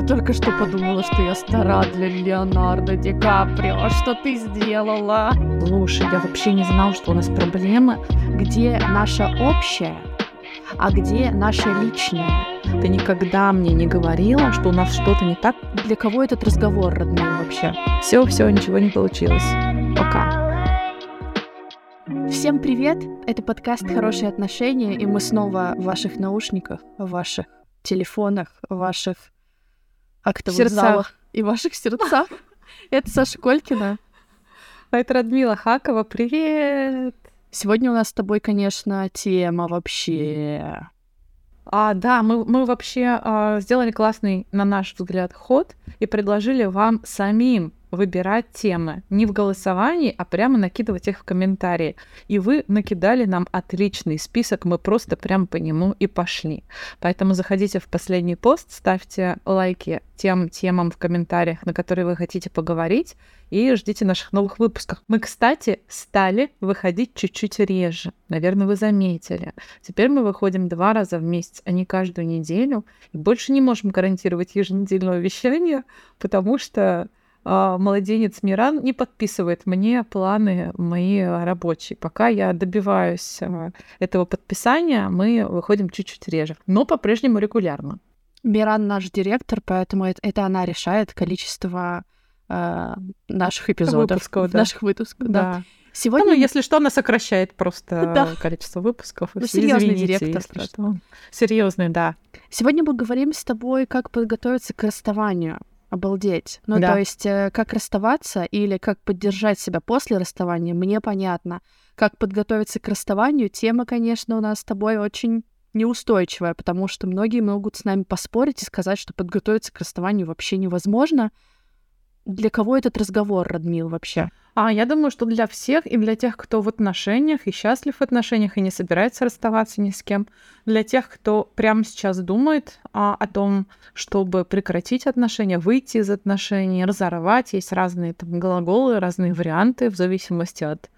Я только что подумала, что я стара для Леонардо Ди Каприо. Что ты сделала? Слушай, я вообще не знал, что у нас проблемы. Где наша общая, а где наша личная? Ты никогда мне не говорила, что у нас что-то не так. Для кого этот разговор, родной, вообще? Все, все, ничего не получилось. Пока. Всем привет! Это подкаст «Хорошие отношения», и мы снова в ваших наушниках, в ваших телефонах, в ваших актовых Сердцах. залах и ваших сердцах. Это Саша Колькина. А это Радмила Хакова. Привет! Сегодня у нас с тобой, конечно, тема вообще... А, да, мы, мы вообще а, сделали классный, на наш взгляд, ход и предложили вам самим выбирать темы. Не в голосовании, а прямо накидывать их в комментарии. И вы накидали нам отличный список, мы просто прям по нему и пошли. Поэтому заходите в последний пост, ставьте лайки тем темам в комментариях, на которые вы хотите поговорить, и ждите наших новых выпусков. Мы, кстати, стали выходить чуть-чуть реже. Наверное, вы заметили. Теперь мы выходим два раза в месяц, а не каждую неделю. И больше не можем гарантировать еженедельное вещание, потому что младенец Миран не подписывает мне планы мои рабочие. Пока я добиваюсь а, этого подписания, мы выходим чуть-чуть реже, но по-прежнему регулярно. Миран наш директор, поэтому это, это она решает количество э, наших эпизодов. Выпусков, да. Наших выпусков, да. Да. Сегодня Ну, если что, она сокращает просто Да. количество выпусков. Ну, серьезный директор, если что. Серьезный, да. Сегодня мы говорим с тобой, как подготовиться к расставанию. Обалдеть. Ну, Да. то есть, э, как расставаться или как поддержать себя после расставания, мне понятно. Как подготовиться к расставанию, тема, конечно, у нас с тобой очень неустойчивая, потому что многие могут с нами поспорить и сказать, что подготовиться к расставанию вообще невозможно. Для кого этот разговор, Радмил, вообще? А я думаю, что для всех, и для тех, кто в отношениях, и счастлив в отношениях, и не собирается расставаться ни с кем, для тех, кто прямо сейчас думает а, о том, чтобы прекратить отношения, выйти из отношений, разорвать, есть разные там глаголы, разные варианты в зависимости от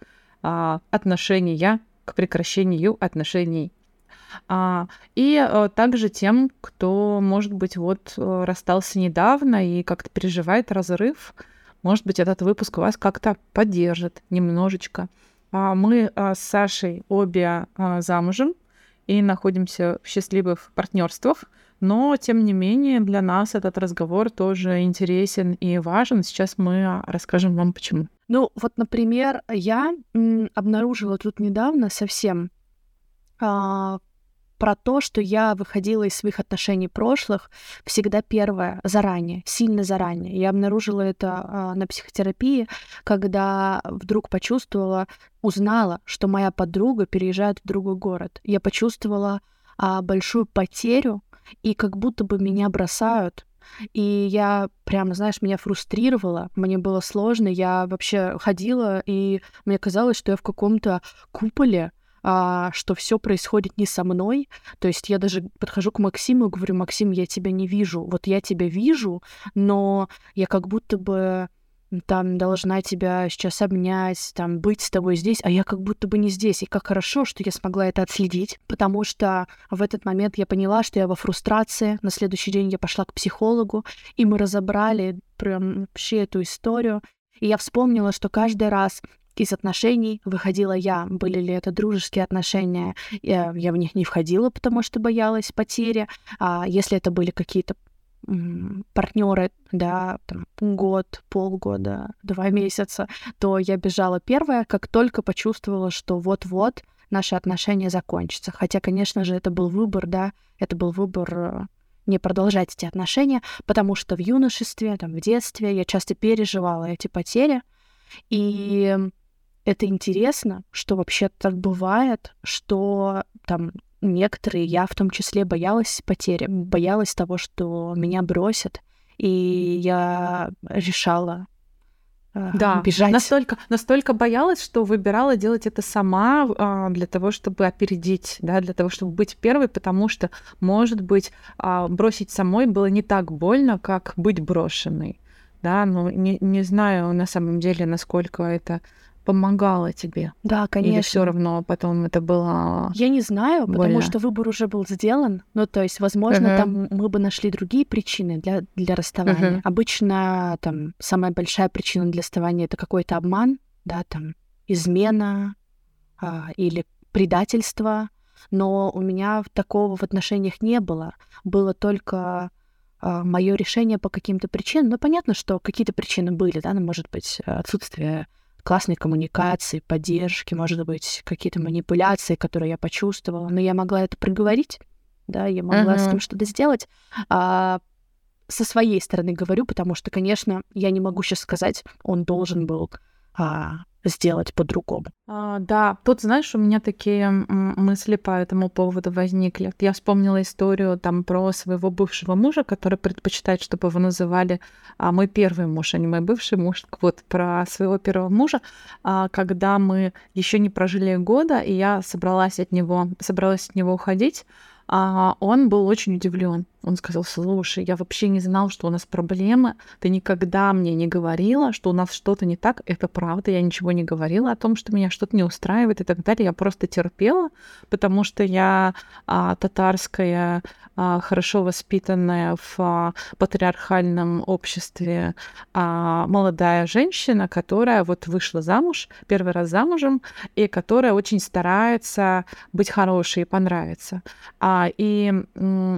а, отношения к прекращению отношений. А, и а, также тем, кто, может быть, вот э, расстался недавно и как-то переживает разрыв, может быть, этот выпуск вас как-то поддержит немножечко. А, Мы а, с Сашей обе а, замужем и находимся в счастливых партнерствах, но, тем не менее, для нас этот разговор тоже интересен и важен. Сейчас мы расскажем вам, почему. Ну, вот, например, я обнаружила тут недавно совсем про то, что я выходила из своих отношений прошлых всегда первое, заранее, сильно заранее. Я обнаружила это а, на психотерапии, когда вдруг почувствовала, узнала, что моя подруга переезжает в другой город. Я почувствовала а, большую потерю, и как будто бы меня бросают, и я прямо, знаешь, меня фрустрировало, мне было сложно, я вообще ходила, и мне казалось, что я в каком-то куполе, а, что все происходит не со мной. То есть я даже подхожу к Максиму и говорю, Максим, я тебя не вижу. Вот я тебя вижу, но я как будто бы там должна тебя сейчас обнять, там быть с тобой здесь, а я как будто бы не здесь. И как хорошо, что я смогла это отследить, потому что в этот момент я поняла, что я во фрустрации. На следующий день я пошла к психологу, и мы разобрали прям вообще эту историю. И я вспомнила, что каждый раз из отношений выходила я. Были ли это дружеские отношения, я, я в них не входила, потому что боялась потери. А если это были какие-то партнеры, да, там, год, полгода, два месяца, то я бежала первая, как только почувствовала, что вот-вот наши отношения закончатся. Хотя, конечно же, это был выбор, да, это был выбор э, не продолжать эти отношения, потому что в юношестве, там, в детстве я часто переживала эти потери, и это интересно, что вообще так бывает, что там некоторые, я в том числе, боялась потери, боялась того, что меня бросят, и я решала э, Да, бежать. Настолько, настолько боялась, что выбирала делать это сама а, для того, чтобы опередить, да, для того, чтобы быть первой, потому что, может быть, а, бросить самой было не так больно, как быть брошенной. Да, но не, не знаю на самом деле, насколько это помогало тебе? Да, конечно. Или все равно потом это было. Я не знаю, больно. потому что выбор уже был сделан. Ну, то есть, возможно, uh-huh. там мы бы нашли другие причины для, для расставания. Uh-huh. Обычно там самая большая причина для расставания это какой-то обман, да, там измена а, или предательство. Но у меня такого в отношениях не было. Было только а, мое решение по каким-то причинам. Ну, понятно, что какие-то причины были, да, ну, может быть, отсутствие классной коммуникации, поддержки, может быть, какие-то манипуляции, которые я почувствовала, но я могла это проговорить, да, я могла uh-huh. с этим что-то сделать. А, со своей стороны говорю, потому что, конечно, я не могу сейчас сказать, он должен был а, сделать по-другому. А, да, тут, знаешь, у меня такие мысли по этому поводу возникли. Я вспомнила историю там про своего бывшего мужа, который предпочитает, чтобы его называли а, мой первый муж, а не мой бывший муж. Так вот, про своего первого мужа, а, когда мы еще не прожили года, и я собралась от него, собралась от него уходить, а, он был очень удивлен. Он сказал, слушай, я вообще не знал, что у нас проблемы. Ты никогда мне не говорила, что у нас что-то не так. Это правда, я ничего не говорила о том, что меня что-то не устраивает и так далее. Я просто терпела, потому что я а, татарская, а, хорошо воспитанная в а, патриархальном обществе а, молодая женщина, которая вот вышла замуж, первый раз замужем, и которая очень старается быть хорошей и понравиться. А, и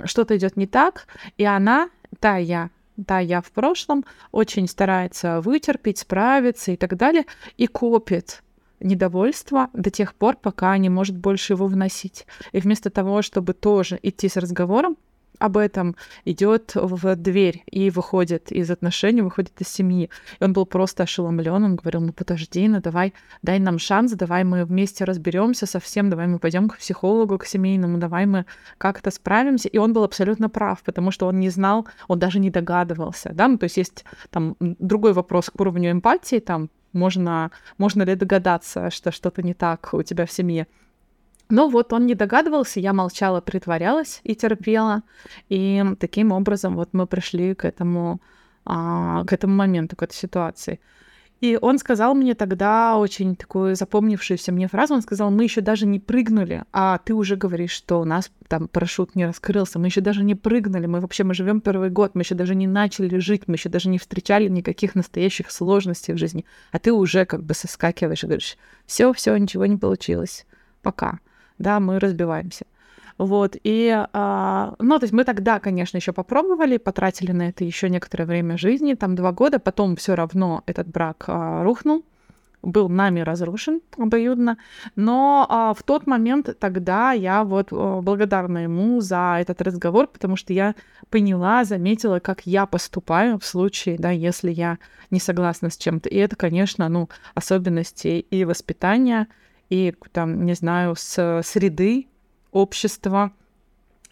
что-то идет не так, и она, та я, та я в прошлом, очень старается вытерпеть, справиться и так далее, и копит недовольство до тех пор, пока не может больше его вносить. И вместо того, чтобы тоже идти с разговором, об этом идет в дверь и выходит из отношений, выходит из семьи. И он был просто ошеломлен. Он говорил: ну подожди, ну давай, дай нам шанс, давай мы вместе разберемся совсем, давай мы пойдем к психологу, к семейному, давай мы как-то справимся. И он был абсолютно прав, потому что он не знал, он даже не догадывался. Да? Ну, то есть есть там другой вопрос к уровню эмпатии, там можно, можно ли догадаться, что что-то не так у тебя в семье. Но вот он не догадывался, я молчала, притворялась и терпела. И таким образом вот мы пришли к этому, а, к этому моменту, к этой ситуации. И он сказал мне тогда очень такую запомнившуюся мне фразу, он сказал, мы еще даже не прыгнули, а ты уже говоришь, что у нас там парашют не раскрылся, мы еще даже не прыгнули, мы вообще, мы живем первый год, мы еще даже не начали жить, мы еще даже не встречали никаких настоящих сложностей в жизни, а ты уже как бы соскакиваешь и говоришь, все, все, ничего не получилось, пока да, мы разбиваемся. Вот, и, а, ну, то есть мы тогда, конечно, еще попробовали, потратили на это еще некоторое время жизни, там два года, потом все равно этот брак а, рухнул, был нами разрушен обоюдно, но а, в тот момент тогда я вот а, благодарна ему за этот разговор, потому что я поняла, заметила, как я поступаю в случае, да, если я не согласна с чем-то. И это, конечно, ну, особенности и воспитания, и, там, не знаю, с среды, общества,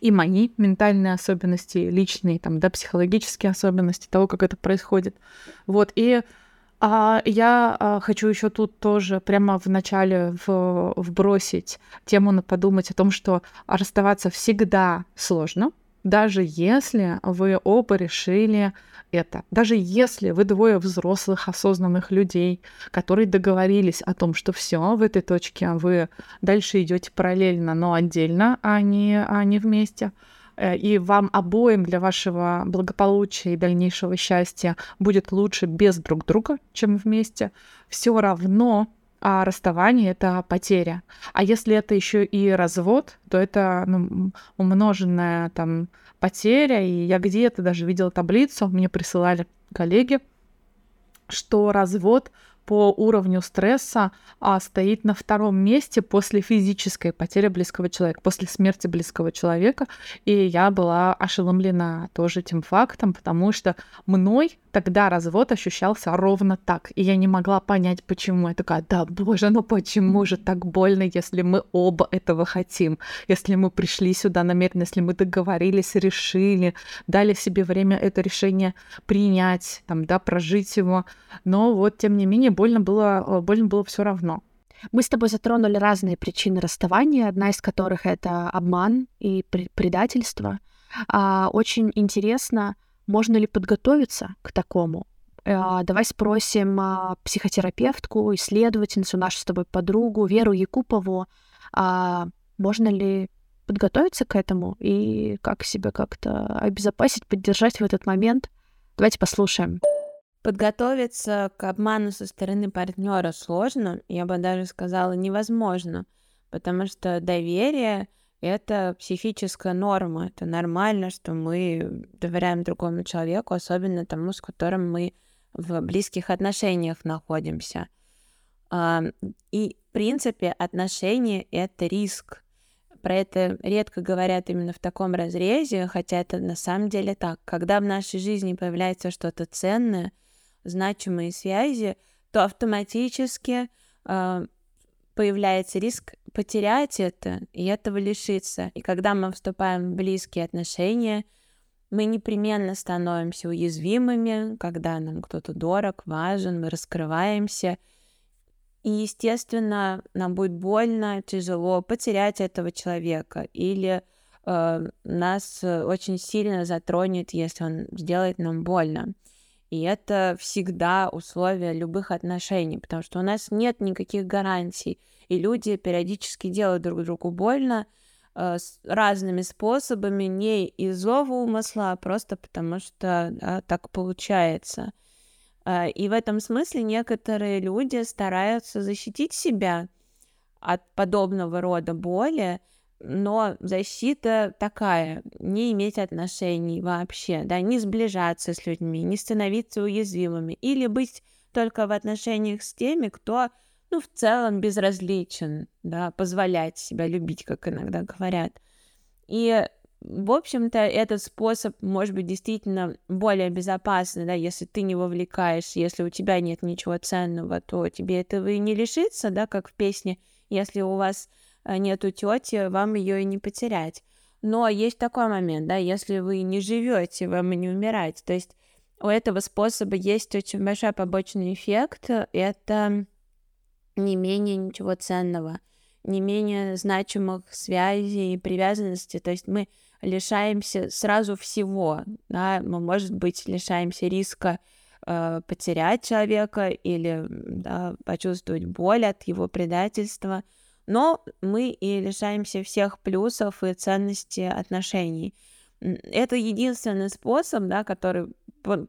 и мои ментальные особенности, личные, там, да, психологические особенности того, как это происходит. Вот, и а, я а, хочу еще тут тоже прямо в начале в, вбросить тему на подумать о том, что расставаться всегда сложно, даже если вы оба решили это. Даже если вы двое взрослых, осознанных людей, которые договорились о том, что все в этой точке вы дальше идете параллельно, но отдельно, а не, а не вместе, э, и вам обоим для вашего благополучия и дальнейшего счастья будет лучше без друг друга, чем вместе, все равно а расставание это потеря. А если это еще и развод, то это ну, умноженная там потеря. И я где-то даже видела таблицу, мне присылали коллеги, что развод по уровню стресса а, стоит на втором месте после физической потери близкого человека, после смерти близкого человека. И я была ошеломлена тоже этим фактом, потому что мной тогда развод ощущался ровно так. И я не могла понять, почему. Я такая, да, боже, ну почему же так больно, если мы оба этого хотим? Если мы пришли сюда намеренно, если мы договорились, решили, дали себе время это решение принять, там, да, прожить его. Но вот, тем не менее, больно было, э, больно было все равно. Мы с тобой затронули разные причины расставания, одна из которых это обман и предательство. А, очень интересно, можно ли подготовиться к такому? А, давай спросим а, психотерапевтку, исследовательницу, нашу с тобой подругу Веру Якупову, а можно ли подготовиться к этому и как себя как-то обезопасить, поддержать в этот момент. Давайте послушаем. Подготовиться к обману со стороны партнера сложно, я бы даже сказала невозможно, потому что доверие это психическая норма, это нормально, что мы доверяем другому человеку, особенно тому, с которым мы в близких отношениях находимся. И, в принципе, отношения — это риск. Про это редко говорят именно в таком разрезе, хотя это на самом деле так. Когда в нашей жизни появляется что-то ценное, значимые связи, то автоматически э, появляется риск потерять это и этого лишиться. И когда мы вступаем в близкие отношения, мы непременно становимся уязвимыми, когда нам кто-то дорог, важен, мы раскрываемся. И, естественно, нам будет больно, тяжело потерять этого человека или э, нас очень сильно затронет, если он сделает нам больно. И это всегда условие любых отношений, потому что у нас нет никаких гарантий, и люди периодически делают друг другу больно, Э, с разными способами, не из злого умысла, а просто потому что да, так получается. Э, и в этом смысле некоторые люди стараются защитить себя от подобного рода боли, но защита такая, не иметь отношений вообще, да, не сближаться с людьми, не становиться уязвимыми, или быть только в отношениях с теми, кто ну, в целом безразличен, да, позволять себя любить, как иногда говорят. И, в общем-то, этот способ может быть действительно более безопасный, да, если ты не вовлекаешь, если у тебя нет ничего ценного, то тебе этого и не лишиться, да, как в песне, если у вас нету тети, вам ее и не потерять. Но есть такой момент, да, если вы не живете, вам и не умирать. То есть у этого способа есть очень большой побочный эффект. Это не менее ничего ценного, не менее значимых связей и привязанностей. То есть мы лишаемся сразу всего, да, мы, может быть, лишаемся риска э, потерять человека или да, почувствовать боль от его предательства, но мы и лишаемся всех плюсов и ценностей отношений. Это единственный способ, да, который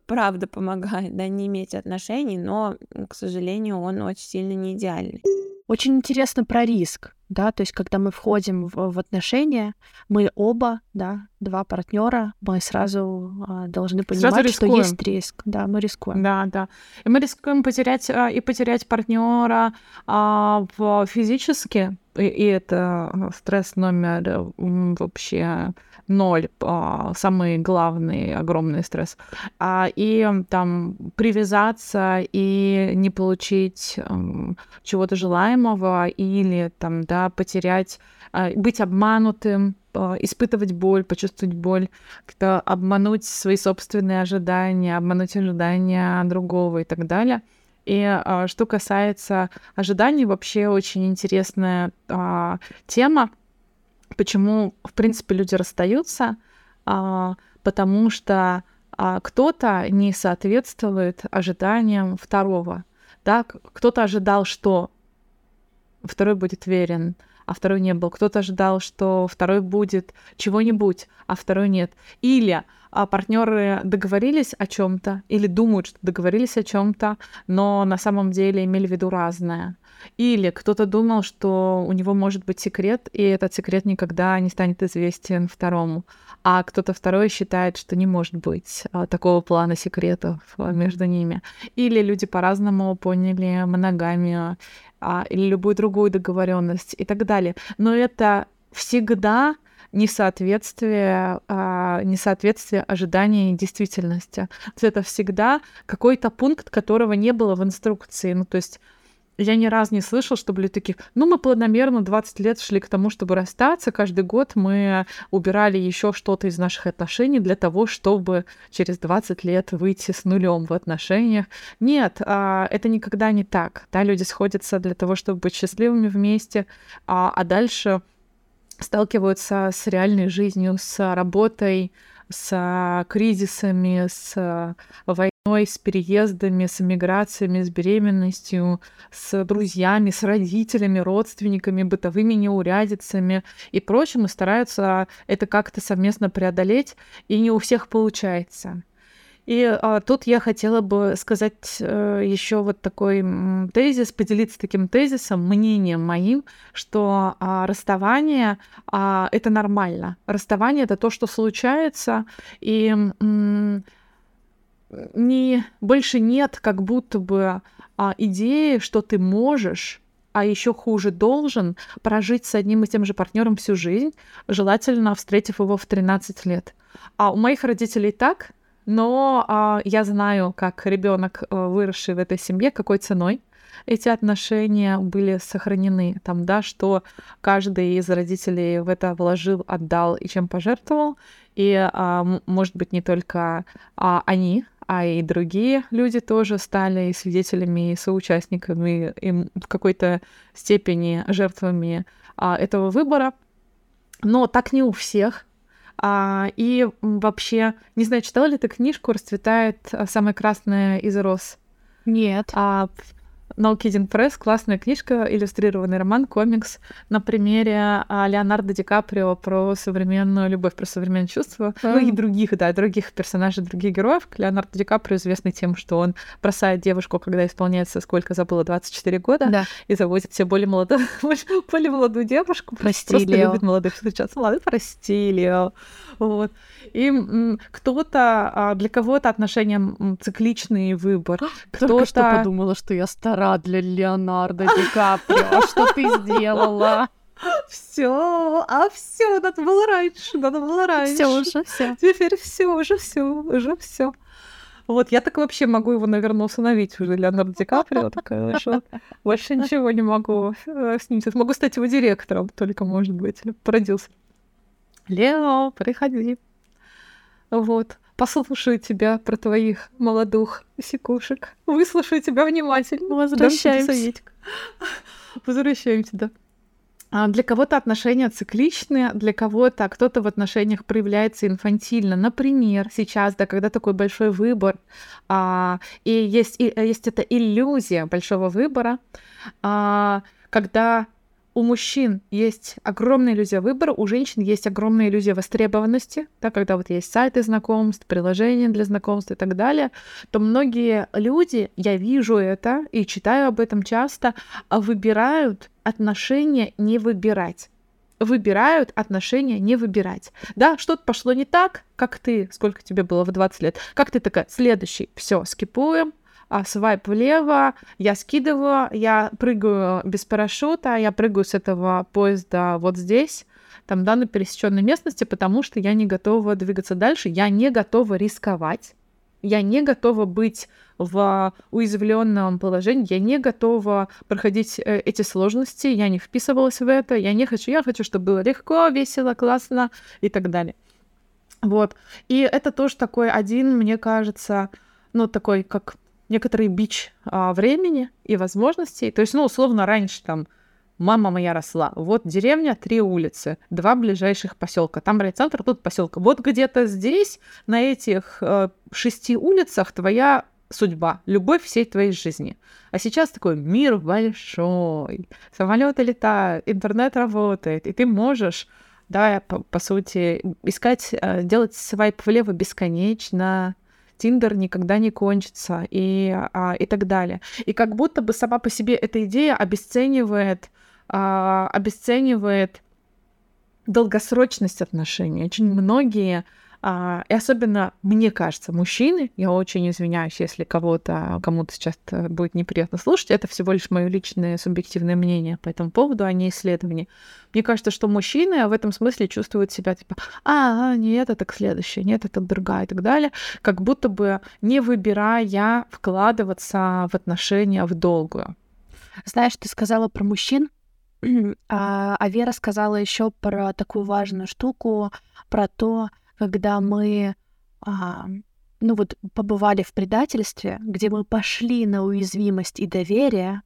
правда помогает, да, не иметь отношений, но, к сожалению, он очень сильно не идеальный. Очень интересно про риск, да, то есть когда мы входим в, в отношения, мы оба, да, два партнера, мы сразу а, должны понимать, что есть риск, да, мы рискуем. Да, да, и мы рискуем потерять а, и потерять партнера а, в физически, и, и это стресс номер вообще ноль, а, самый главный огромный стресс. А, и там привязаться и не получить чего-то желаемого или там, да, потерять, а, быть обманутым, испытывать боль, почувствовать боль, как-то обмануть свои собственные ожидания, обмануть ожидания другого и так далее. И а, что касается ожиданий, вообще очень интересная а, тема, Почему, в принципе, люди расстаются? А, потому что а, кто-то не соответствует ожиданиям второго. Да? Кто-то ожидал, что второй будет верен, а второй не был. Кто-то ожидал, что второй будет чего-нибудь, а второй нет. Или а партнеры договорились о чем-то или думают, что договорились о чем-то, но на самом деле имели в виду разное. Или кто-то думал, что у него может быть секрет, и этот секрет никогда не станет известен второму. А кто-то второй считает, что не может быть а, такого плана секретов а, между ними. Или люди по-разному поняли моногамию а, или любую другую договоренность и так далее. Но это всегда несоответствие, а, несоответствие ожиданий и действительности. Это всегда какой-то пункт, которого не было в инструкции. Ну, то есть я ни разу не слышал, чтобы люди такие, ну, мы планомерно 20 лет шли к тому, чтобы расстаться. Каждый год мы убирали еще что-то из наших отношений для того, чтобы через 20 лет выйти с нулем в отношениях. Нет, а, это никогда не так. Да, люди сходятся для того, чтобы быть счастливыми вместе, а, а дальше сталкиваются с реальной жизнью, с работой, с кризисами, с войной, с переездами, с эмиграциями, с беременностью, с друзьями, с родителями, родственниками, бытовыми неурядицами и прочим, и стараются это как-то совместно преодолеть, и не у всех получается. И а, тут я хотела бы сказать э, еще вот такой тезис, поделиться таким тезисом, мнением моим, что а, расставание а, это нормально. Расставание это то, что случается, и не больше нет как будто бы а, идеи, что ты можешь а еще хуже должен прожить с одним и тем же партнером всю жизнь, желательно встретив его в 13 лет. А у моих родителей так, но а, я знаю, как ребенок, э, выросший в этой семье, какой ценой эти отношения были сохранены. Там, да, что каждый из родителей в это вложил, отдал и чем пожертвовал. И, а, может быть, не только а, они, а и другие люди тоже стали свидетелями и соучастниками, и в какой-то степени жертвами а, этого выбора. Но так не у всех. А, и вообще, не знаю, читала ли ты книжку «Расцветает а, самая красная из роз»? Нет. А, No Kidding Press, классная книжка, иллюстрированный роман, комикс на примере а, Леонардо Ди Каприо про современную любовь, про современные чувства, mm. ну и других, да, других персонажей, других героев. Леонардо Ди Каприо известный тем, что он бросает девушку, когда исполняется, сколько забыла, 24 года, да. и заводит все более молодую, более молодую девушку. Прости, просто Лео. любит молодых встречаться. Молодой, прости, Лео. Вот. И кто-то, а, для кого-то отношения цикличный выбор. Только что подумала, что я стара для Леонардо Ди Каприо. Что ты сделала? Все, а все, надо было раньше, надо было раньше. Все уже, все. Теперь все, уже все, уже все. Вот, я так вообще могу его, наверное, усыновить уже, Леонардо Ди Каприо, такая, что больше ничего не могу э, с ним. Могу стать его директором только, может быть, продюсером. Лео, приходи. Вот. Послушаю тебя про твоих молодых секушек. Выслушаю тебя внимательно. Возвращаемся. Возвращаемся, да. А для кого-то отношения цикличные, для кого-то кто-то в отношениях проявляется инфантильно. Например, сейчас, да, когда такой большой выбор, а, и есть, и, есть эта иллюзия большого выбора, а, когда у мужчин есть огромная иллюзия выбора, у женщин есть огромная иллюзия востребованности, да, когда вот есть сайты знакомств, приложения для знакомств и так далее, то многие люди, я вижу это и читаю об этом часто, а выбирают отношения не выбирать выбирают отношения не выбирать. Да, что-то пошло не так, как ты, сколько тебе было в 20 лет, как ты такая, следующий, все, скипуем, а, свайп влево, я скидываю, я прыгаю без парашюта, я прыгаю с этого поезда вот здесь, там, да, на пересеченной местности, потому что я не готова двигаться дальше, я не готова рисковать, я не готова быть в уязвленном положении, я не готова проходить э, эти сложности, я не вписывалась в это, я не хочу, я хочу, чтобы было легко, весело, классно и так далее. Вот. И это тоже такой один, мне кажется, ну, такой, как некоторый бич а, времени и возможностей. То есть, ну, условно, раньше там мама моя росла. Вот деревня, три улицы, два ближайших поселка. Там райцентр, тут поселка. Вот где-то здесь, на этих э, шести улицах, твоя судьба, любовь всей твоей жизни. А сейчас такой мир большой, самолеты летают, интернет работает, и ты можешь, да, по, по сути, искать, э, делать свайп влево бесконечно, Тиндер никогда не кончится и, а, и так далее. И как будто бы сама по себе эта идея обесценивает, а, обесценивает долгосрочность отношений. Очень многие а, и особенно, мне кажется, мужчины, я очень извиняюсь, если кого-то, кому-то сейчас будет неприятно слушать, это всего лишь мое личное субъективное мнение по этому поводу, а не исследование. Мне кажется, что мужчины в этом смысле чувствуют себя типа, а, нет, это к следующее, нет, это другая и так далее, как будто бы не выбирая вкладываться в отношения в долгую. Знаешь, ты сказала про мужчин, а, а Вера сказала еще про такую важную штуку, про то, когда мы, а, ну вот, побывали в предательстве, где мы пошли на уязвимость и доверие,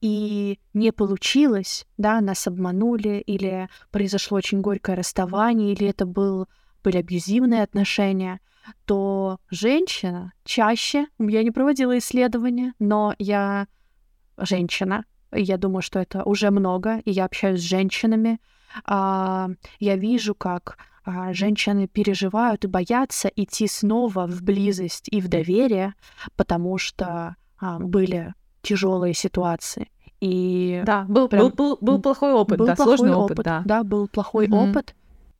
и не получилось, да, нас обманули, или произошло очень горькое расставание, или это был были абьюзивные отношения, то женщина чаще, я не проводила исследования, но я женщина, я думаю, что это уже много, и я общаюсь с женщинами, а, я вижу, как женщины переживают и боятся идти снова в близость и в доверие, потому что а, были тяжелые ситуации. И да, был, прям... был, был, был плохой опыт, был да, плохой сложный опыт, опыт, да. Да, был плохой mm-hmm. опыт.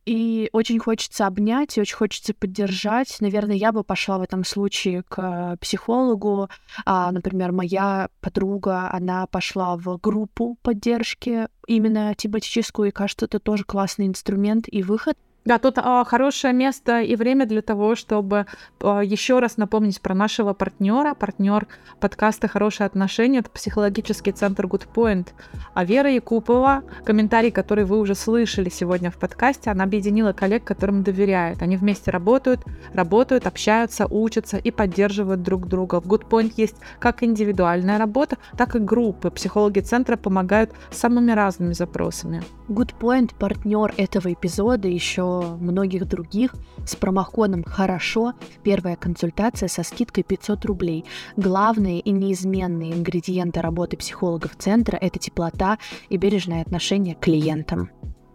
И очень хочется обнять, и очень хочется поддержать. Наверное, я бы пошла в этом случае к психологу. А, например, моя подруга, она пошла в группу поддержки именно тематическую, и кажется, это тоже классный инструмент и выход. Да, тут а, хорошее место и время для того, чтобы а, еще раз напомнить про нашего партнера. Партнер подкаста «Хорошие отношения» — это психологический центр Good Point. А Вера Якупова, комментарий, который вы уже слышали сегодня в подкасте, она объединила коллег, которым доверяет. Они вместе работают, работают, общаются, учатся и поддерживают друг друга. В Good Point есть как индивидуальная работа, так и группы. Психологи центра помогают самыми разными запросами. Good Point — партнер этого эпизода еще многих других с промокодом «Хорошо» первая консультация со скидкой 500 рублей. Главные и неизменные ингредиенты работы психологов центра – это теплота и бережное отношение к клиентам.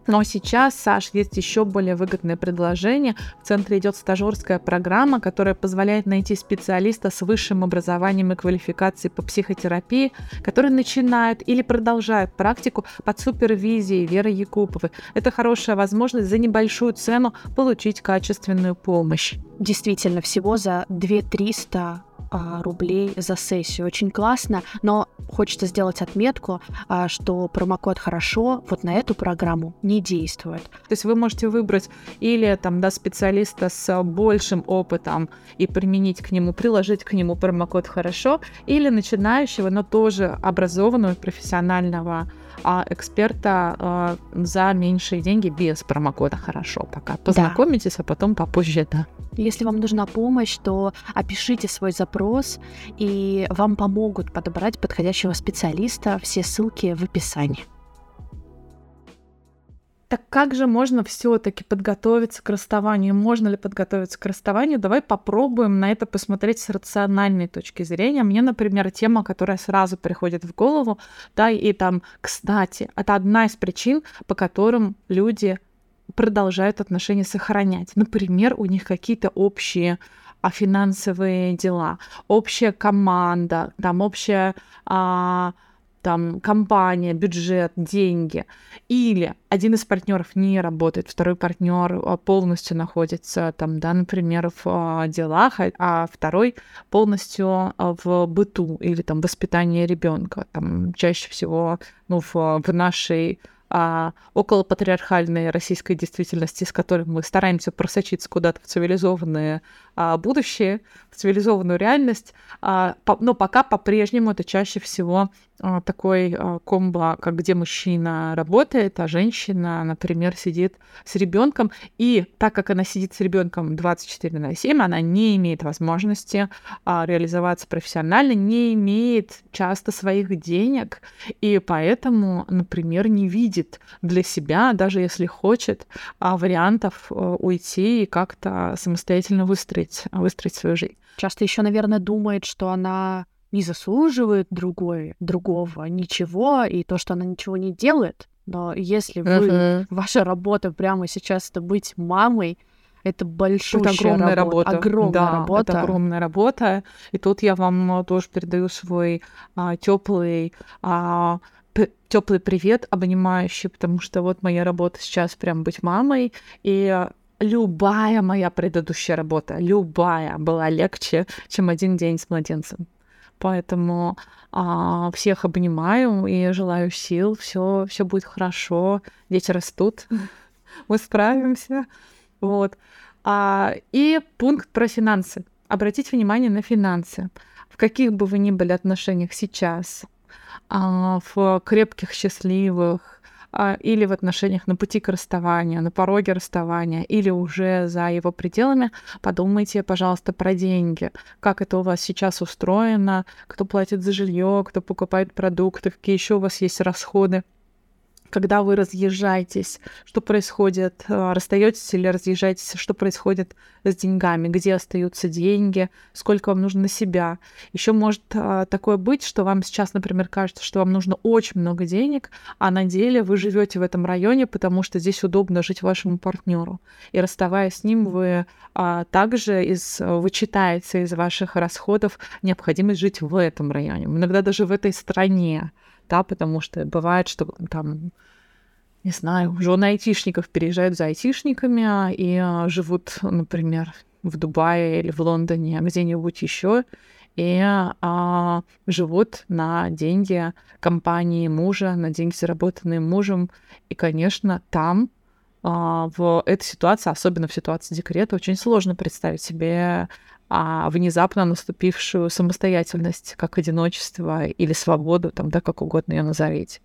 Но сейчас, Саш, есть еще более выгодное предложение. В центре идет стажерская программа, которая позволяет найти специалиста с высшим образованием и квалификацией по психотерапии, который начинает или продолжает практику под супервизией Веры Якуповой. Это хорошая возможность за небольшую цену получить качественную помощь. Действительно, всего за 2 300 а, рублей за сессию. Очень классно, но хочется сделать отметку, а, что промокод «Хорошо» вот на эту программу не действует. То есть вы можете выбрать или там, да, специалиста с большим опытом и применить к нему, приложить к нему промокод «Хорошо», или начинающего, но тоже образованного, профессионального а эксперта э, за меньшие деньги без промокода хорошо пока. Познакомитесь, да. а потом попозже, да. Если вам нужна помощь, то опишите свой запрос, и вам помогут подобрать подходящего специалиста. Все ссылки в описании. Так как же можно все-таки подготовиться к расставанию? Можно ли подготовиться к расставанию? Давай попробуем на это посмотреть с рациональной точки зрения. Мне, например, тема, которая сразу приходит в голову, да, и там, кстати, это одна из причин, по которым люди продолжают отношения сохранять. Например, у них какие-то общие а финансовые дела, общая команда, там общая а, там компания, бюджет, деньги. Или один из партнеров не работает, второй партнер а, полностью находится там, да, например, в а, делах, а, а второй полностью в быту или там воспитании ребенка. Там чаще всего, ну, в, в нашей а, около патриархальной российской действительности, с которой мы стараемся просочиться куда-то в цивилизованное а, будущее, в цивилизованную реальность, а, но пока по-прежнему это чаще всего а, такой а, комбо, как где мужчина работает, а женщина, например, сидит с ребенком, и так как она сидит с ребенком 24 на 7, она не имеет возможности а, реализоваться профессионально, не имеет часто своих денег, и поэтому, например, не видит для себя, даже если хочет, а, вариантов а, уйти и как-то самостоятельно выстроить, выстроить свою жизнь. Часто еще, наверное, думает, что она не заслуживает другой, другого ничего, и то, что она ничего не делает. Но если вы, uh-huh. ваша работа прямо сейчас это быть мамой, это большая это огромная работа. работа. Огромная да, работа. Это огромная работа. И тут я вам тоже передаю свой а, теплый а, теплый привет, обнимающий, потому что вот моя работа сейчас прям быть мамой, и любая моя предыдущая работа, любая была легче, чем один день с младенцем. Поэтому а, всех обнимаю и желаю сил. Все, все будет хорошо. Дети растут, мы справимся. Вот. А, и пункт про финансы. Обратите внимание на финансы. В каких бы вы ни были отношениях сейчас, а, в крепких, счастливых, или в отношениях на пути к расставанию, на пороге расставания, или уже за его пределами, подумайте, пожалуйста, про деньги. Как это у вас сейчас устроено, кто платит за жилье, кто покупает продукты, какие еще у вас есть расходы когда вы разъезжаетесь, что происходит, э, расстаетесь или разъезжаетесь, что происходит с деньгами, где остаются деньги, сколько вам нужно на себя. Еще может э, такое быть, что вам сейчас, например, кажется, что вам нужно очень много денег, а на деле вы живете в этом районе, потому что здесь удобно жить вашему партнеру. И расставаясь с ним, вы а, также из, вычитаете из ваших расходов необходимость жить в этом районе, иногда даже в этой стране да, потому что бывает, что там не знаю, жены айтишников переезжают за айтишниками и а, живут, например, в Дубае или в Лондоне, где-нибудь еще, и а, живут на деньги компании мужа, на деньги, заработанные мужем. И, конечно, там а, в этой ситуации, особенно в ситуации декрета, очень сложно представить себе а внезапно наступившую самостоятельность, как одиночество или свободу, там, да, как угодно ее назовите.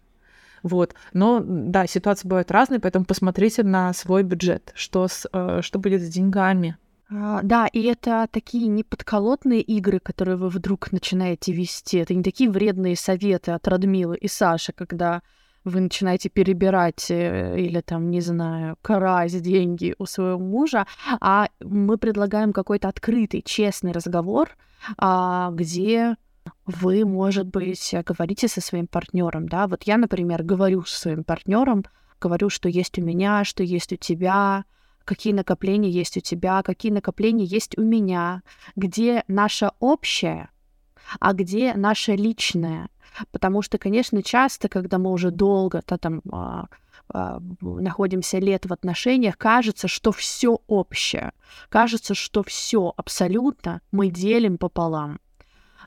Вот. Но, да, ситуации бывают разные, поэтому посмотрите на свой бюджет, что, с, э, что будет с деньгами. А, да, и это такие неподколотные игры, которые вы вдруг начинаете вести. Это не такие вредные советы от Радмилы и Саши, когда вы начинаете перебирать э, или там, не знаю, карать деньги у своего мужа, а мы предлагаем какой-то открытый, честный разговор, а, где вы, может быть, говорите со своим партнером, да, вот я, например, говорю со своим партнером, говорю, что есть у меня, что есть у тебя, какие накопления есть у тебя, какие накопления есть у меня, где наше общее, а где наше личное. Потому что, конечно, часто, когда мы уже долго да, там, а, а, находимся лет в отношениях, кажется, что все общее. Кажется, что все абсолютно мы делим пополам.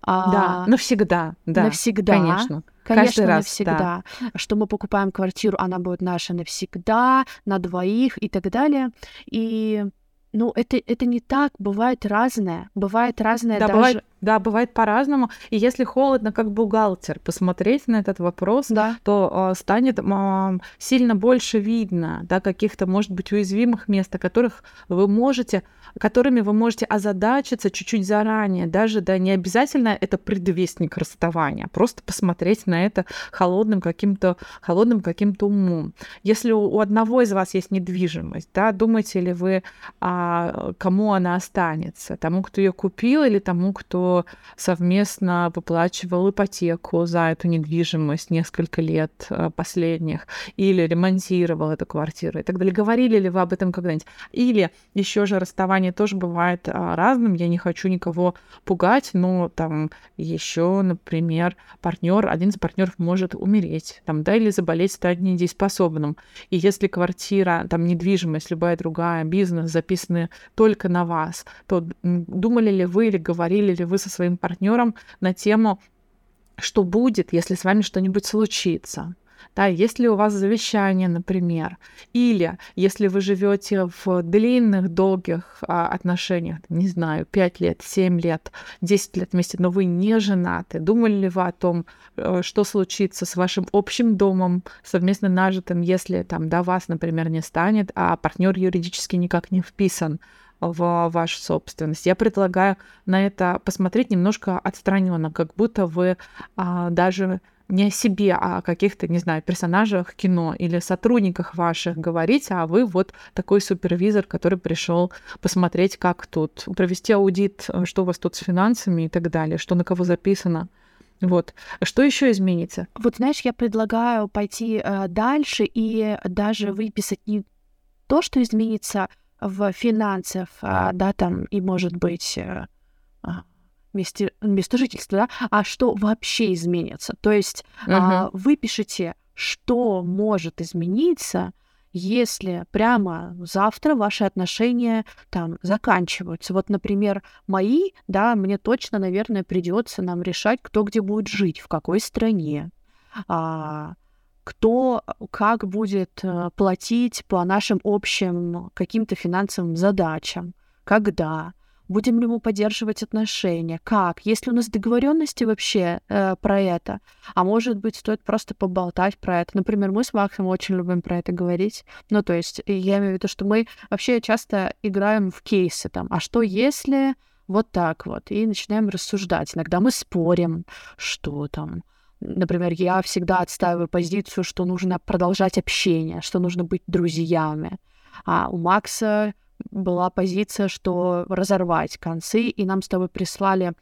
А, да, навсегда, да. Навсегда. Конечно. Конечно, Каждый раз, навсегда. Да. Что мы покупаем квартиру, она будет наша навсегда, на двоих и так далее. И ну, это, это не так, бывает разное. Бывает разное да, даже... Бывает, да, бывает по-разному. И если холодно, как бухгалтер, посмотреть на этот вопрос, да. то э, станет э, сильно больше видно, да, каких-то, может быть, уязвимых мест, о которых вы можете, которыми вы можете озадачиться чуть-чуть заранее. Даже, да, не обязательно это предвестник расставания, а просто посмотреть на это холодным каким-то, холодным каким-то умом. Если у, у одного из вас есть недвижимость, да, думаете ли вы, а, кому она останется? Тому, кто ее купил или тому, кто совместно выплачивал ипотеку за эту недвижимость несколько лет э, последних, или ремонтировал эту квартиру и так далее. Говорили ли вы об этом когда-нибудь? Или еще же расставание тоже бывает а, разным. Я не хочу никого пугать, но там еще, например, партнер, один из партнеров может умереть, там, да, или заболеть, стать недееспособным. И если квартира, там, недвижимость, любая другая, бизнес записаны только на вас, то думали ли вы или говорили ли вы вы со своим партнером на тему, что будет, если с вами что-нибудь случится. Да, если у вас завещание, например, или если вы живете в длинных, долгих а, отношениях, не знаю, 5 лет, 7 лет, 10 лет вместе, но вы не женаты, думали ли вы о том, э, что случится с вашим общим домом, совместно нажитым, если там, да, вас, например, не станет, а партнер юридически никак не вписан в вашу собственность. Я предлагаю на это посмотреть немножко отстраненно, как будто вы а, даже не о себе, а о каких-то, не знаю, персонажах кино или сотрудниках ваших говорить, а вы вот такой супервизор, который пришел посмотреть, как тут, провести аудит, что у вас тут с финансами и так далее, что на кого записано. Вот. Что еще изменится? Вот знаешь, я предлагаю пойти э, дальше и даже выписать не то, что изменится в финансах, а, да, там, и, может быть, э, а, месте, место жительства, да, а что вообще изменится. То есть uh-huh. а, вы пишете, что может измениться, если прямо завтра ваши отношения там заканчиваются. Вот, например, мои, да, мне точно, наверное, придется нам решать, кто где будет жить, в какой стране. А, кто как будет э, платить по нашим общим каким-то финансовым задачам, когда, будем ли мы поддерживать отношения, как, есть ли у нас договоренности вообще э, про это, а может быть стоит просто поболтать про это. Например, мы с Максом очень любим про это говорить. Ну, то есть я имею в виду, что мы вообще часто играем в кейсы там, а что если вот так вот, и начинаем рассуждать. Иногда мы спорим, что там, Например, я всегда отстаиваю позицию, что нужно продолжать общение, что нужно быть друзьями. А у Макса была позиция, что разорвать концы, и нам с тобой прислали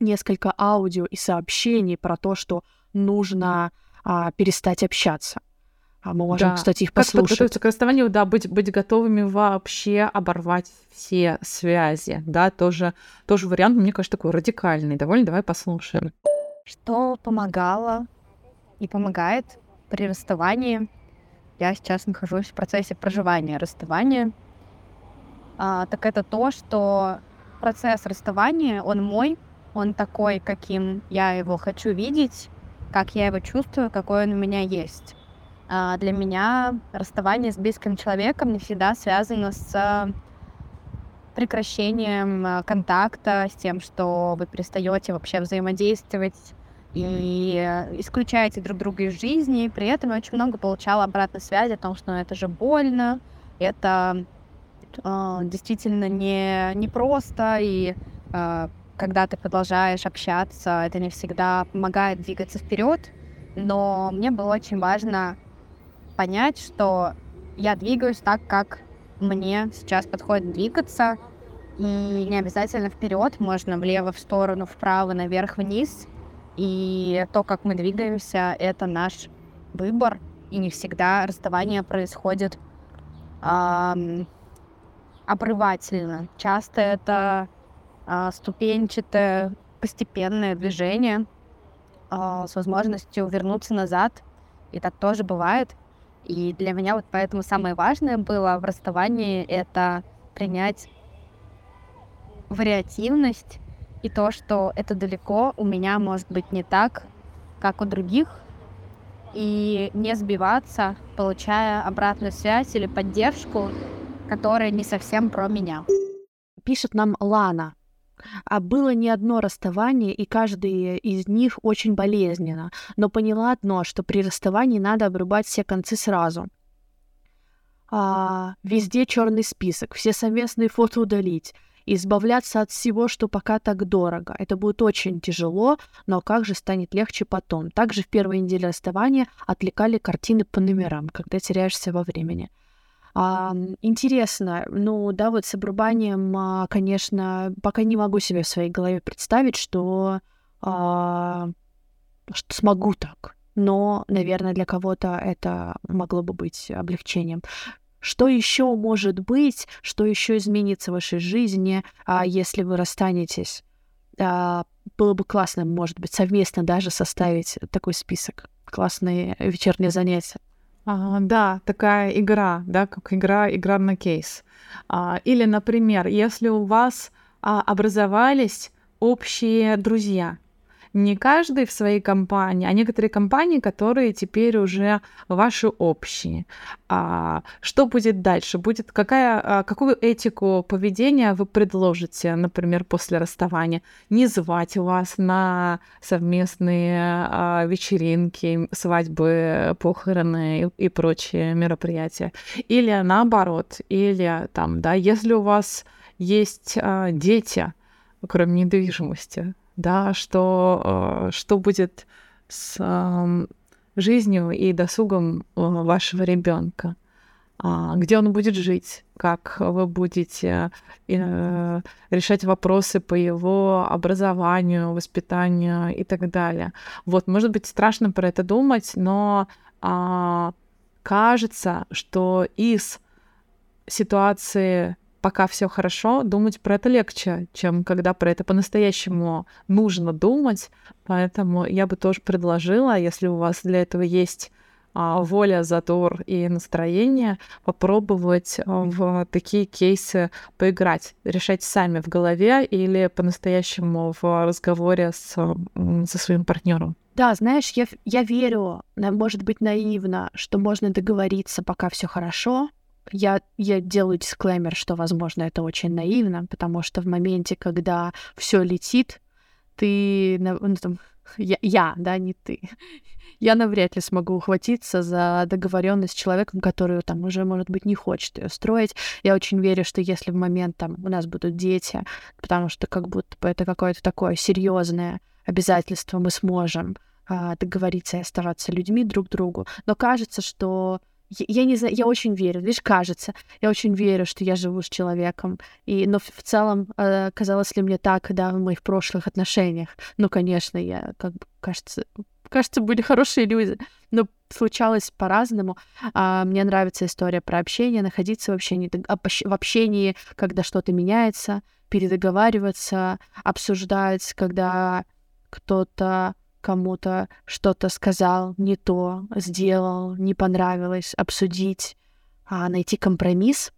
несколько аудио и сообщений про то, что нужно а, перестать общаться. А мы можем, да. кстати, их послушать. Как подготовиться к расставанию, да, быть, быть готовыми вообще оборвать все связи, да, тоже, тоже вариант, мне кажется, такой радикальный. Довольно, давай послушаем. Что помогало и помогает при расставании? Я сейчас нахожусь в процессе проживания расставания. А, так это то, что процесс расставания, он мой, он такой, каким я его хочу видеть, как я его чувствую, какой он у меня есть. А для меня расставание с близким человеком не всегда связано с прекращением а, контакта, с тем, что вы перестаете вообще взаимодействовать и исключаете друг друга из жизни. При этом я очень много получала обратной связи о том, что ну, это же больно, это э, действительно не, не просто, и э, когда ты продолжаешь общаться, это не всегда помогает двигаться вперед. Но мне было очень важно понять, что я двигаюсь так, как мне сейчас подходит двигаться. И не обязательно вперед, можно влево, в сторону, вправо, наверх, вниз. И то, как мы двигаемся, это наш выбор. И не всегда расставание происходит эм, обрывательно. Часто это э, ступенчатое, постепенное движение э, с возможностью вернуться назад. И так тоже бывает. И для меня вот поэтому самое важное было в расставании это принять вариативность и то, что это далеко у меня может быть не так, как у других, и не сбиваться, получая обратную связь или поддержку, которая не совсем про меня. Пишет нам Лана. А было не одно расставание, и каждое из них очень болезненно. Но поняла одно, что при расставании надо обрубать все концы сразу. А, везде черный список, все совместные фото удалить, избавляться от всего, что пока так дорого. Это будет очень тяжело, но как же станет легче потом. Также в первой неделе расставания отвлекали картины по номерам, когда теряешься во времени. А, интересно, ну да, вот с обрубанием, а, конечно, пока не могу себе в своей голове представить, что, а, что смогу так. Но, наверное, для кого-то это могло бы быть облегчением. Что еще может быть, что еще изменится в вашей жизни, а, если вы расстанетесь? А, было бы классно, может быть, совместно даже составить такой список. Классные вечерние занятия. А, да, такая игра, да, как игра, игра на кейс. А, или, например, если у вас а, образовались общие друзья, не каждый в своей компании, а некоторые компании, которые теперь уже ваши общие. А, что будет дальше? Будет какая, а, какую этику поведения вы предложите, например, после расставания? Не звать вас на совместные а, вечеринки, свадьбы, похороны и, и прочие мероприятия. Или наоборот, или там, да, если у вас есть а, дети, кроме недвижимости, да, что, э, что будет с жизнью и досугом э, вашего ребенка, а, где он будет жить, как вы будете э, решать вопросы по его образованию, воспитанию и так далее. Вот, может быть, страшно про это думать, но а, кажется, что из ситуации пока все хорошо, думать про это легче, чем когда про это по-настоящему нужно думать. Поэтому я бы тоже предложила, если у вас для этого есть а, воля, задор и настроение, попробовать а, в такие кейсы поиграть, решать сами в голове или по-настоящему в разговоре с, со своим партнером. Да, знаешь, я, я верю, может быть, наивно, что можно договориться, пока все хорошо, я, я делаю дисклеймер, что, возможно, это очень наивно, потому что в моменте, когда все летит, ты, ну, там, я, я, да, не ты, я навряд ли смогу ухватиться за договоренность с человеком, который там уже, может быть, не хочет ее строить. Я очень верю, что если в момент там у нас будут дети, потому что как будто бы это какое-то такое серьезное обязательство, мы сможем а, договориться и оставаться людьми друг другу. Но кажется, что я не знаю, я очень верю, лишь кажется, я очень верю, что я живу с человеком. И, но в, в целом, э, казалось ли мне так, да, в моих прошлых отношениях? Ну, конечно, я, как бы, кажется, кажется, были хорошие люди, но случалось по-разному. А, мне нравится история про общение, находиться в общении, в общении, когда что-то меняется, передоговариваться, обсуждать, когда кто-то кому-то что-то сказал не то, сделал, не понравилось, обсудить, а, найти компромисс.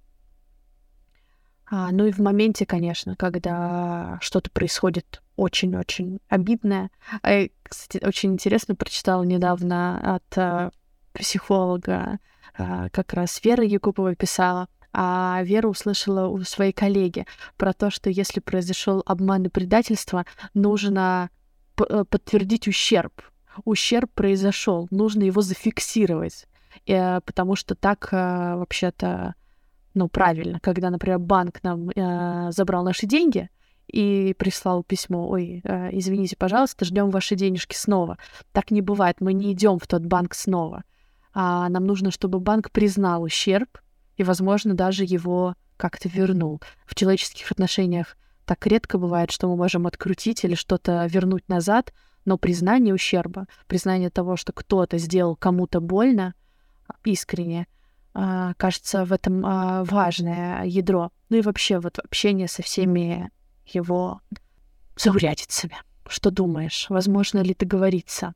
А, ну и в моменте, конечно, когда что-то происходит очень-очень обидное. А, кстати, очень интересно прочитала недавно от а, психолога, а, как раз Вера Якупова писала, а Вера услышала у своей коллеги про то, что если произошел обман и предательство, нужно подтвердить ущерб. Ущерб произошел, нужно его зафиксировать, э, потому что так э, вообще-то, ну, правильно, когда, например, банк нам забрал наши деньги, и прислал письмо, ой, извините, пожалуйста, ждем ваши денежки снова. Так не бывает, мы не идем в тот банк снова. А нам нужно, чтобы банк признал ущерб и, возможно, даже его как-то вернул. В человеческих отношениях так редко бывает, что мы можем открутить или что-то вернуть назад, но признание ущерба, признание того, что кто-то сделал кому-то больно, искренне, а, кажется, в этом а, важное ядро. Ну и вообще вот общение со всеми его заурядицами. Что думаешь? Возможно ли договориться?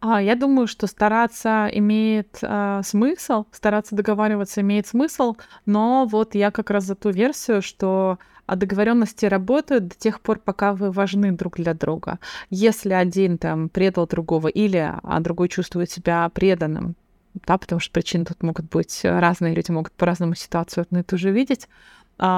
А, я думаю, что стараться имеет э, смысл, стараться договариваться имеет смысл, но вот я как раз за ту версию, что а договоренности работают до тех пор, пока вы важны друг для друга. Если один там предал другого или а другой чувствует себя преданным, да, потому что причины тут могут быть разные, люди могут по-разному ситуацию одну и ту же видеть,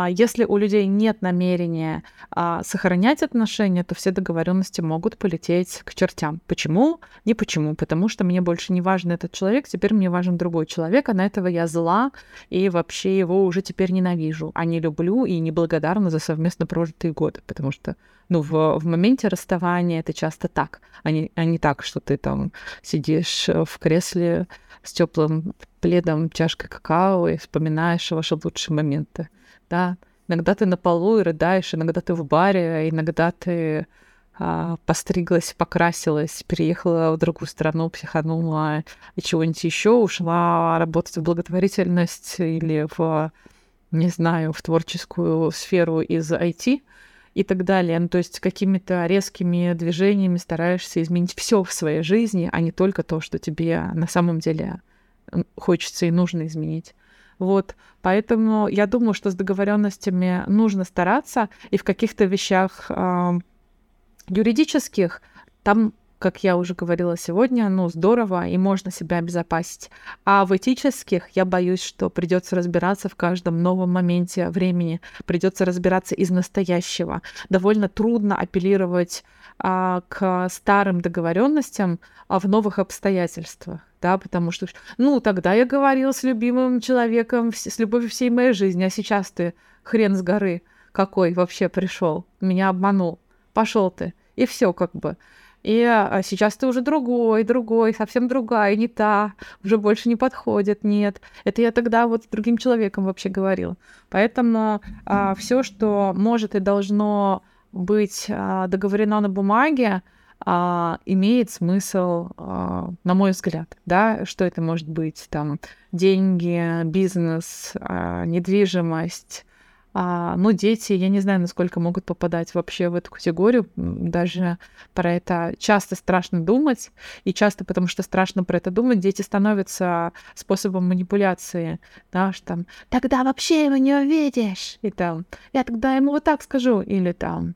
если у людей нет намерения а, сохранять отношения, то все договоренности могут полететь к чертям. Почему? Не почему. Потому что мне больше не важен этот человек, теперь мне важен другой человек, а на этого я зла и вообще его уже теперь ненавижу, а не люблю и неблагодарна за совместно прожитые годы. Потому что ну, в, в моменте расставания это часто так, а не, а не так, что ты там сидишь в кресле с теплым пледом, чашкой какао и вспоминаешь ваши лучшие моменты да. Иногда ты на полу и рыдаешь, иногда ты в баре, иногда ты а, постриглась, покрасилась, переехала в другую страну, психанула и чего-нибудь еще, ушла работать в благотворительность или в, не знаю, в творческую сферу из IT и так далее. Ну, то есть какими-то резкими движениями стараешься изменить все в своей жизни, а не только то, что тебе на самом деле хочется и нужно изменить. Вот, поэтому я думаю, что с договоренностями нужно стараться, и в каких-то вещах э, юридических там как я уже говорила сегодня, ну, здорово, и можно себя обезопасить. А в этических я боюсь, что придется разбираться в каждом новом моменте времени, придется разбираться из настоящего. Довольно трудно апеллировать а, к старым договоренностям а в новых обстоятельствах да, потому что, ну, тогда я говорил с любимым человеком, с любовью всей моей жизни, а сейчас ты хрен с горы какой вообще пришел, меня обманул, пошел ты, и все как бы. И а сейчас ты уже другой, другой, совсем другая, не та, уже больше не подходит, нет. Это я тогда вот с другим человеком вообще говорила. Поэтому а, все, что может и должно быть а, договорено на бумаге, а, имеет смысл, а, на мой взгляд, да, что это может быть, там, деньги, бизнес, а, недвижимость, а, ну, дети, я не знаю, насколько могут попадать вообще в эту категорию. Даже про это часто страшно думать. И часто, потому что страшно про это думать, дети становятся способом манипуляции. Да, что там, тогда вообще его не увидишь. И там, я тогда ему вот так скажу. Или там,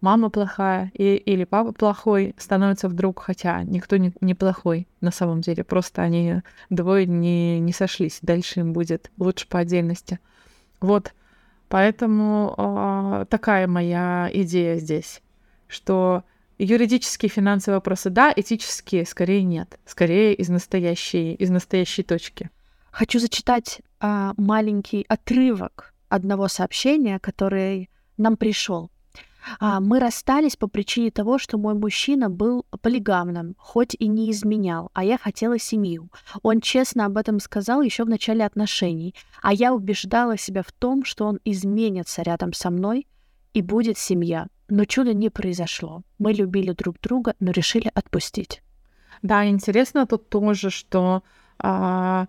мама плохая и, или папа плохой становится вдруг, хотя никто не, не плохой на самом деле, просто они двое не, не сошлись, дальше им будет лучше по отдельности. Вот, поэтому э, такая моя идея здесь, что юридические финансовые вопросы да, этические скорее нет, скорее из настоящей, из настоящей точки. Хочу зачитать э, маленький отрывок одного сообщения, который нам пришел А, мы расстались по причине того, что мой мужчина был полигамным, хоть и не изменял, а я хотела семью. Он честно об этом сказал еще в начале отношений, а я убеждала себя в том, что он изменится рядом со мной и будет семья. Но чуда не произошло. Мы любили друг друга, но решили отпустить. Да, интересно тут тоже, что а,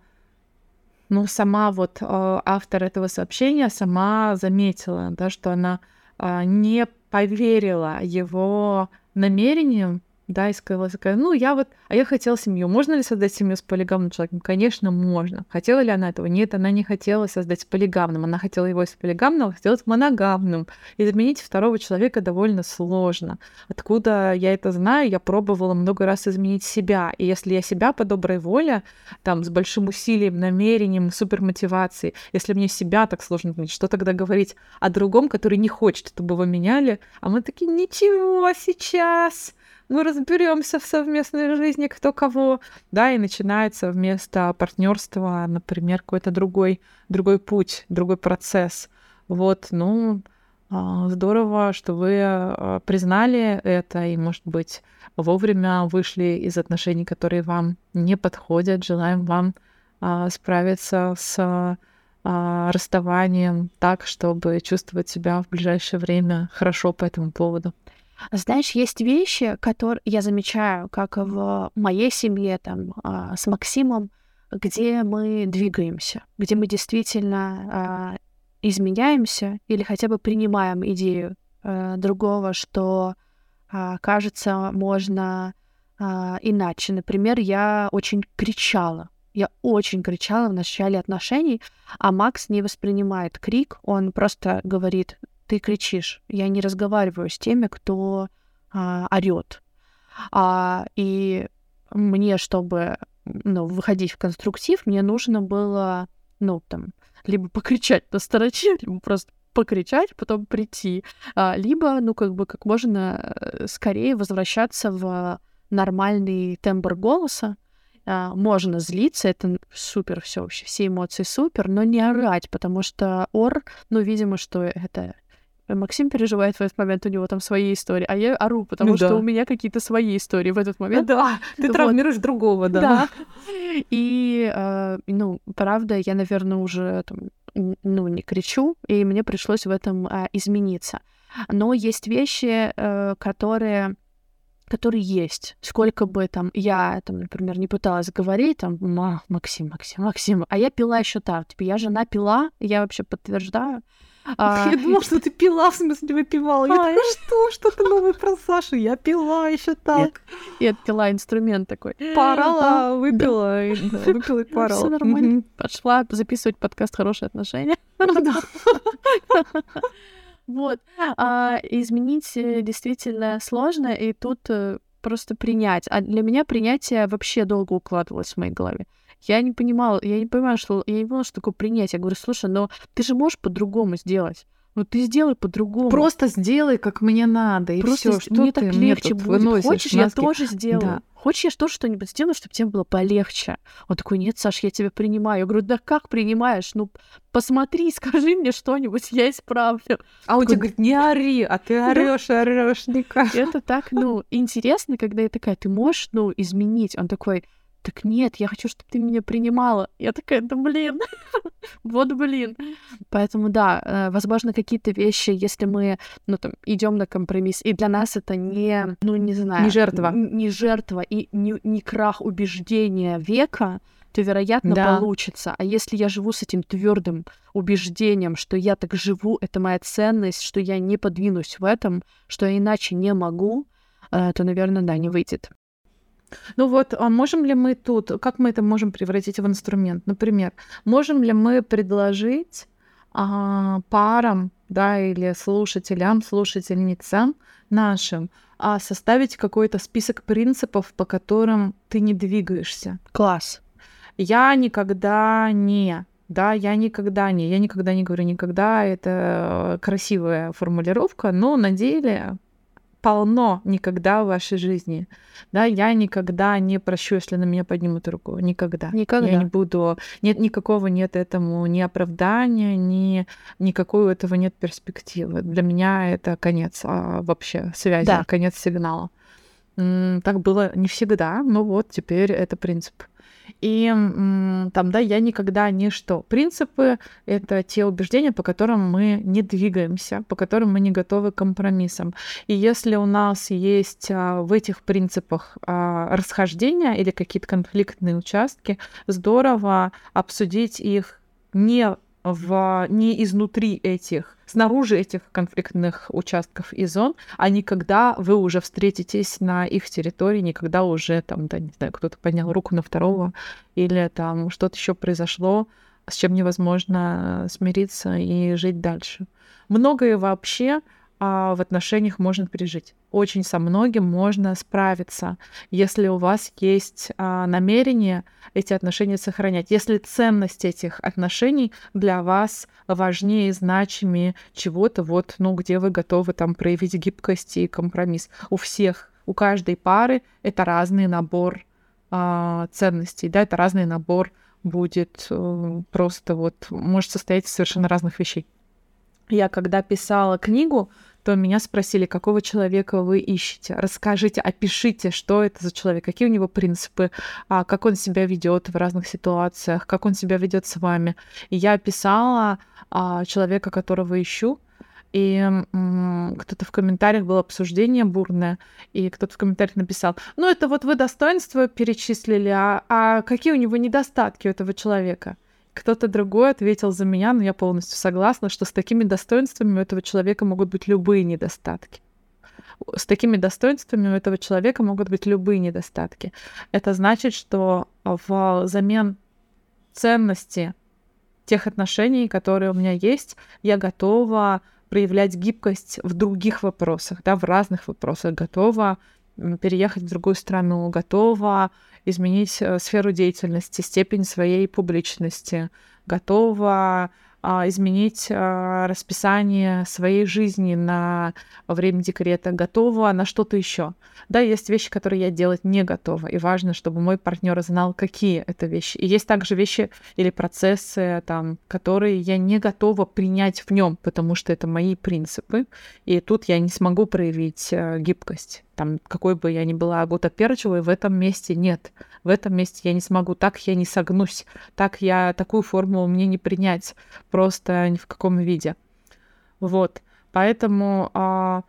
ну, сама вот а, автор этого сообщения сама заметила, да, что она а, не поверила его намерениям, да, и сказала такая, ну, я вот, а я хотела семью. Можно ли создать семью с полигамным человеком? Конечно, можно. Хотела ли она этого? Нет, она не хотела создать с полигамным. Она хотела его из полигамного сделать моногамным. И заменить второго человека довольно сложно. Откуда я это знаю? Я пробовала много раз изменить себя. И если я себя по доброй воле, там, с большим усилием, намерением, супермотивацией, если мне себя так сложно изменить, что тогда говорить о другом, который не хочет, чтобы его меняли? А мы такие, ничего, сейчас мы разберемся в совместной жизни, кто кого, да, и начинается вместо партнерства, например, какой-то другой, другой путь, другой процесс. Вот, ну, а, здорово, что вы а, признали это и, может быть, вовремя вышли из отношений, которые вам не подходят. Желаем вам а, справиться с расставанием так, чтобы чувствовать себя в ближайшее время хорошо по этому поводу. Знаешь, есть вещи, которые я замечаю, как в моей семье, там, а, с Максимом, где мы двигаемся, где мы действительно а, изменяемся или хотя бы принимаем идею а, другого, что кажется можно иначе. Например, я очень кричала. Я очень кричала в начале отношений, а Макс не воспринимает крик, он просто говорит, ты кричишь. Я не разговариваю с теми, кто а, орет. А, и мне, чтобы ну, выходить в конструктив, мне нужно было, ну, там, либо покричать на стороче, либо просто покричать, потом прийти, а, либо, ну, как бы, как можно э, скорее возвращаться в нормальный тембр голоса, а, можно злиться, это супер все вообще, все эмоции супер, но не орать, потому что ор, ну, видимо, что это Максим переживает в этот момент, у него там свои истории, а я ору, потому ну, что да. у меня какие-то свои истории в этот момент. Да, ты вот. травмируешь другого, да. Да. И, э, ну, правда, я, наверное, уже там, ну, не кричу, и мне пришлось в этом э, измениться. Но есть вещи, э, которые которые есть. Сколько бы там я, там, например, не пыталась говорить, там, Максим, Максим, Максим, а я пила еще так. Типа, я жена пила, я вообще подтверждаю. А, я думала, что ты пила, в смысле выпивала. Я такая, что? Что ты новый про Сашу? Я пила еще так. Я пила инструмент такой. Поорала, выпила, выпила и поорала. Все нормально. Пошла записывать подкаст «Хорошие отношения». Вот. А, изменить э, действительно сложно, и тут э, просто принять. А для меня принятие вообще долго укладывалось в моей голове. Я не понимала, я не понимаю, что я не понимала, что такое принять. Я говорю, слушай, но ты же можешь по-другому сделать. Ну ты сделай по-другому. Просто сделай, как мне надо, и все. Что мне ты так легче мне будет. Выносишь Хочешь, мозги? я тоже сделаю. Да. Хочешь, я тоже что-нибудь сделаю, чтобы тебе было полегче? Он такой, нет, Саш, я тебя принимаю. Я говорю, да как принимаешь? Ну, посмотри, скажи мне что-нибудь, я исправлю. А он тебе говорит, не ори, а ты орешь, орешь никак. Это так, ну, интересно, когда я такая, ты можешь, ну, изменить? Он такой, так нет, я хочу, чтобы ты меня принимала. Я такая, да блин, вот блин. Поэтому да, э, возможно, какие-то вещи, если мы, ну там, идем на компромисс, и для нас это не, ну не знаю, не жертва, не жертва и не, не крах убеждения века, то, вероятно, да. получится. А если я живу с этим твердым убеждением, что я так живу, это моя ценность, что я не подвинусь в этом, что я иначе не могу, э, то, наверное, да, не выйдет. Ну вот, а можем ли мы тут, как мы это можем превратить в инструмент? Например, можем ли мы предложить а, парам, да, или слушателям, слушательницам нашим а, составить какой-то список принципов, по которым ты не двигаешься? Класс. Я никогда не да, я никогда не, я никогда не говорю никогда, это красивая формулировка, но на деле полно никогда в вашей жизни. Да, я никогда не прощу, если на меня поднимут руку. Никогда. Никогда. Я не буду... Нет, никакого нет этому ни оправдания, ни никакой у этого нет перспективы. Для меня это конец а, вообще связи, Да. конец сигнала. Так было не всегда, но вот теперь это принцип. И там, да, я никогда не что. Принципы — это те убеждения, по которым мы не двигаемся, по которым мы не готовы к компромиссам. И если у нас есть а, в этих принципах а, расхождения или какие-то конфликтные участки, здорово обсудить их не в, не изнутри этих, снаружи этих конфликтных участков и зон, а не когда вы уже встретитесь на их территории, не когда уже там, да, не знаю, кто-то поднял руку на второго, или там что-то еще произошло, с чем невозможно смириться и жить дальше. Многое вообще а, в отношениях можно пережить. Очень со многим можно справиться, если у вас есть а, намерение эти отношения сохранять. Если ценность этих отношений для вас важнее и значимее чего-то, вот, ну, где вы готовы там проявить гибкость и компромисс. У всех, у каждой пары это разный набор а, ценностей, да, это разный набор будет э, просто вот, может состоять из совершенно разных вещей. Я когда писала книгу, то меня спросили, какого человека вы ищете. Расскажите, опишите, что это за человек, какие у него принципы, а, как он себя ведет в разных ситуациях, как он себя ведет с вами. И я описала а, человека, которого ищу, и кто-то в комментариях было обсуждение бурное, и кто-то в комментариях написал, ну это вот вы достоинства перечислили, а, а какие у него недостатки у этого человека? Кто-то другой ответил за меня, но я полностью согласна, что с такими достоинствами у этого человека могут быть любые недостатки. С такими достоинствами у этого человека могут быть любые недостатки. Это значит, что взамен ценности тех отношений, которые у меня есть, я готова проявлять гибкость в других вопросах, да, в разных вопросах, готова переехать в другую страну, готова изменить э, сферу деятельности, степень своей публичности, готова а, изменить а, расписание своей жизни на время декрета, готова на что-то еще. Да, есть вещи, которые я делать не готова, и важно, чтобы мой партнер знал, какие это вещи. И есть также вещи или процессы, там, которые я не готова принять в нем, потому что это мои принципы, и тут я не смогу проявить э, гибкость. Там, какой бы я ни была гутоперчивой, в этом месте нет. В этом месте я не смогу. Так я не согнусь. Так я такую формулу мне не принять. Просто ни в каком виде. Вот. Поэтому, а,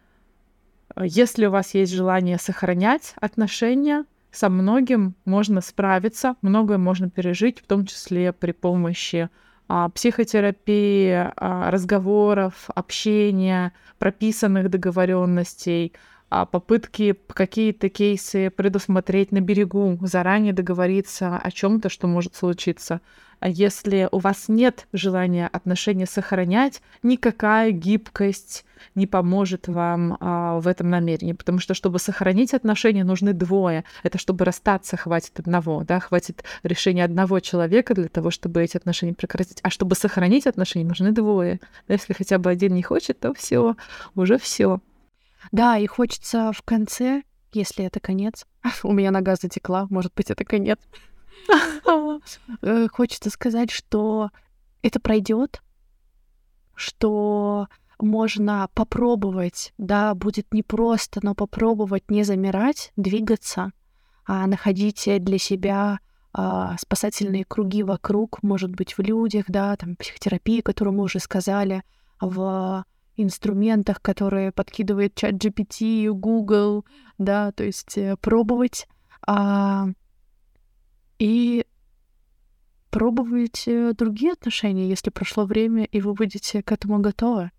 если у вас есть желание сохранять отношения, со многим можно справиться, многое можно пережить, в том числе при помощи а, психотерапии, а, разговоров, общения, прописанных договоренностей, попытки какие-то кейсы предусмотреть на берегу, заранее договориться о чем-то, что может случиться. А если у вас нет желания отношения сохранять, никакая гибкость не поможет вам а, в этом намерении, потому что чтобы сохранить отношения, нужны двое. Это чтобы расстаться, хватит одного, да, хватит решения одного человека для того, чтобы эти отношения прекратить. А чтобы сохранить отношения, нужны двое. Если хотя бы один не хочет, то все, уже все. Да, и хочется в конце, если это конец, у меня нога затекла, может быть, это конец. Э, Хочется сказать, что это пройдет, что можно попробовать, да, будет непросто, но попробовать не замирать, двигаться, а находить для себя а, спасательные круги вокруг, может быть, в людях, да, там психотерапия, которую мы уже сказали, в инструментах, которые подкидывает чат GPT, Google, да, то есть э, пробовать а, и пробовать э, другие отношения, если прошло время, и вы будете к этому готовы.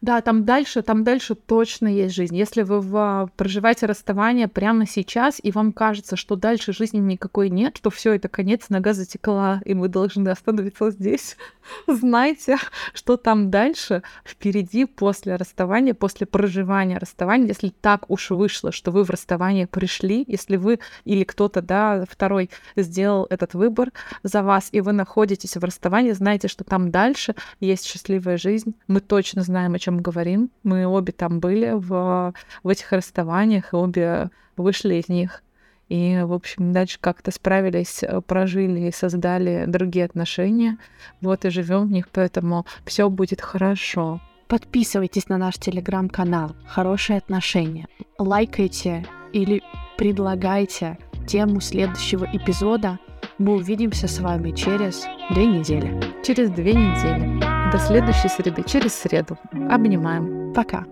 Да, там дальше, там дальше точно есть жизнь. Если вы в- проживаете расставание прямо сейчас, и вам кажется, что дальше жизни никакой нет, что все это конец, нога затекла, и мы должны остановиться здесь, знайте, что там дальше, впереди, после расставания, после проживания расставания, если так уж вышло, что вы в расставание пришли, если вы или кто-то, да, второй сделал этот выбор за вас, и вы находитесь в расставании, знайте, что там дальше есть счастливая жизнь. Мы точно знаем, о чем говорим. Мы обе там были в, в этих расставаниях, и обе вышли из них. И, в общем, дальше как-то справились, э, прожили и создали другие отношения. Вот и живем в них, поэтому все будет хорошо. Подписывайтесь на наш телеграм-канал «Хорошие отношения». Лайкайте или предлагайте тему следующего эпизода. Мы увидимся с вами через две недели. Через две недели. До следующей среды, через среду. Обнимаем. Пока.